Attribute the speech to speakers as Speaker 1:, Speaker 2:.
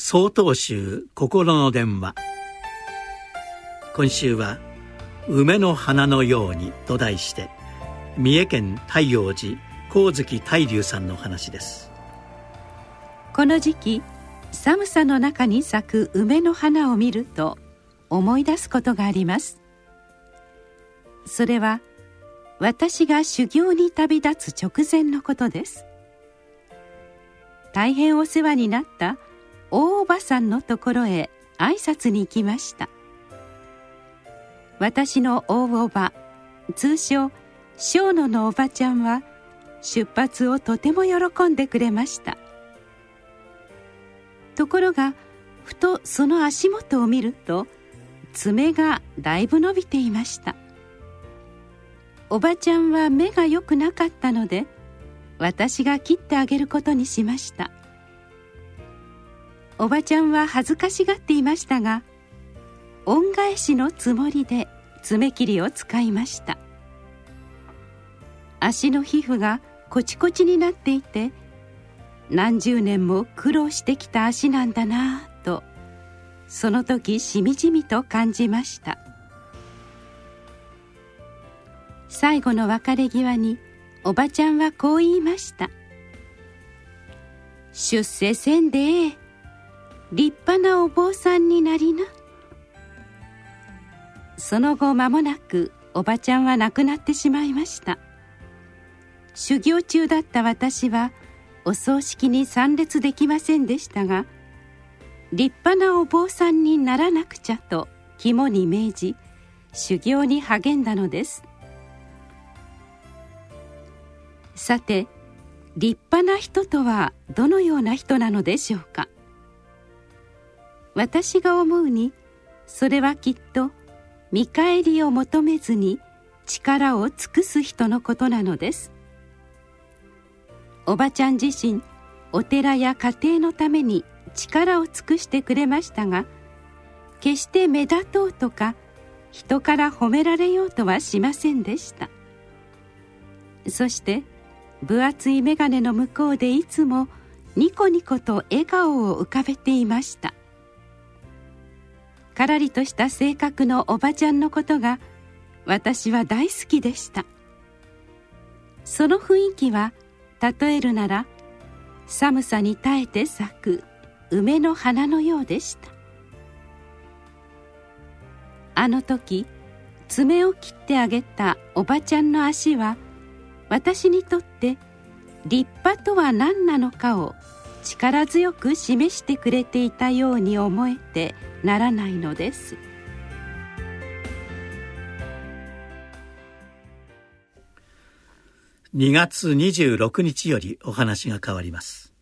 Speaker 1: 曹洞宗心の電話。今週は「梅の花のように」と題して三重県太陽寺光月大龍さんの話です。
Speaker 2: この時期寒さの中に咲く梅の花を見ると思い出すことがあります。それは私が修行に旅立つ直前のことです。大変お世話になった大おばさんのところへ挨拶に行きました。私の大おば通称小野のおばちゃんは出発をとても喜んでくれました。ところがふとその足元を見ると爪がだいぶ伸びていました。おばちゃんは目が良くなかったので私が切ってあげることにしました。おばちゃんは恥ずかしがっていましたが恩返しのつもりで爪切りを使いました。足の皮膚がコチコチになっていて何十年も苦労してきた足なんだなぁとその時しみじみと感じました。最後の別れ際におばちゃんはこう言いました「出世せんでええ。立派なお坊さんになりな。その後間もなくおばちゃんは亡くなってしまいました。修行中だった私はお葬式に参列できませんでしたが立派なお坊さんにならなくちゃと肝に銘じ修行に励んだのです。さて立派な人とはどのような人なのでしょうか。私が思うにそれはきっと見返りを求めずに力を尽くす人のことなのです。おばちゃん自身お寺や家庭のために力を尽くしてくれましたが決して目立とうとか人から褒められようとはしませんでした。そして分厚い眼鏡の向こうでいつもニコニコと笑顔を浮かべていました。からりとした性格のおばちゃんのことが私は大好きでした。その雰囲気は例えるなら寒さに耐えて咲く梅の花のようでした。あの時爪を切ってあげたおばちゃんの足は私にとって立派とは何なのかを力強く示してくれていたように思えてならないのです。
Speaker 1: 2月26日よりお話が変わります。